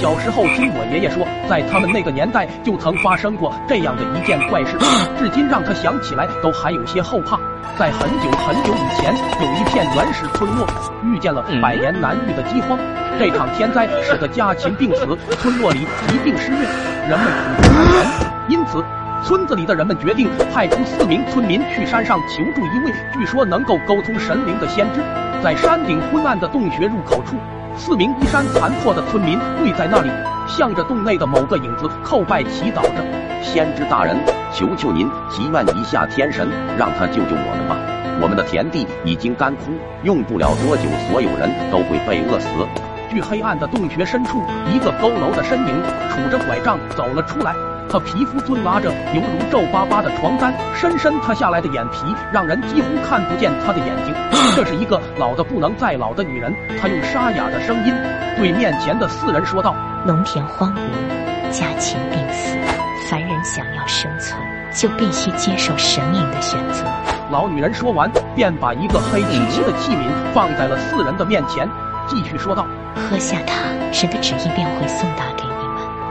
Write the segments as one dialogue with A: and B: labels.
A: 小时候听我爷爷说，在他们那个年代就曾发生过这样的一件怪事，至今让他想起来都还有些后怕。在很久很久以前，有一片原始村落遇见了百年难遇的饥荒，这场天灾使得家禽病死，村落里疾病肆虐，人们苦不堪言。因此，村子里的人们决定派出四名村民去山上求助一位据说能够沟通神灵的先知。在山顶昏暗的洞穴入口处，四名衣衫残破的村民跪在那里，向着洞内的某个影子叩拜祈祷着。
B: 先知大人，求求您祈愿一下天神，让他救救我们吧！我们的田地已经干枯，用不了多久，所有人都会被饿死。
A: 据黑暗的洞穴深处，一个佝偻的身影杵着拐杖走了出来。他皮肤尊拉着犹如皱巴巴的床单，深深塌下来的眼皮让人几乎看不见他的眼睛。这是一个老的不能再老的女人。她用沙哑的声音对面前的四人说道：“
C: 农田荒芜，家禽病死，凡人想要生存，就必须接受神明的选择。”
A: 老女人说完，便把一个黑漆漆的器皿放在了四人的面前，继续说道：“
C: 喝下它，神的旨意便会送达给。”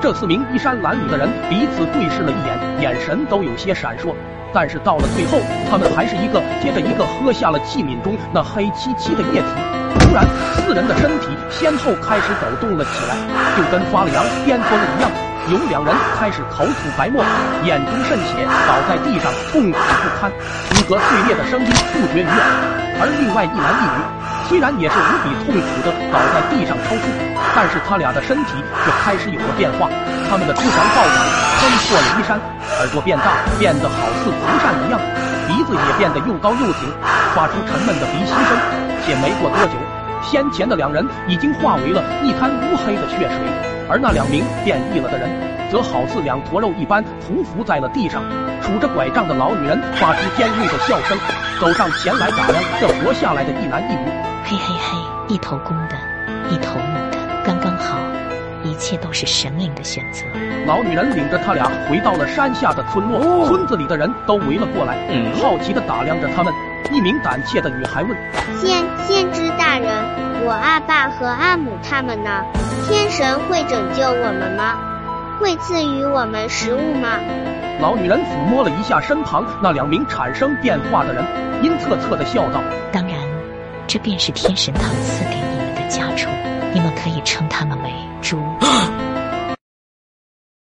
A: 这四名衣衫褴褛的人彼此对视了一眼，眼神都有些闪烁。但是到了最后，他们还是一个接着一个喝下了器皿中那黑漆漆的液体。突然，四人的身体先后开始抖动了起来，就跟发了羊、癫疯了一样。有两人开始口吐白沫，眼中渗血，倒在地上痛苦不堪，骨骼碎裂的声音不绝于耳。而另外一男一女。虽然也是无比痛苦的倒在地上抽搐，但是他俩的身体却开始有了变化。他们的脂肪暴涨，撑破了衣衫，耳朵变大，变得好似蒲扇一样，鼻子也变得又高又挺，发出沉闷的鼻息声。且没过多久，先前的两人已经化为了一滩乌黑的血水，而那两名变异了的人，则好似两坨肉一般匍匐在了地上。拄着拐杖的老女人发出尖锐的笑声，走上前来打量这活下来的一男一女。
C: 嘿嘿嘿，一头公的，一头母的，刚刚好，一切都是神灵的选择。
A: 老女人领着他俩回到了山下的村落，村子里的人都围了过来，好奇的打量着他们。一名胆怯的女孩问：“
D: 先先知大人，我阿爸和阿母他们呢？天神会拯救我们吗？会赐予我们食物吗？”
A: 老女人抚摸了一下身旁那两名产生变化的人，阴恻恻的笑道：“
C: 当然。”这便是天神堂赐给你们的家畜，你们可以称他们为猪。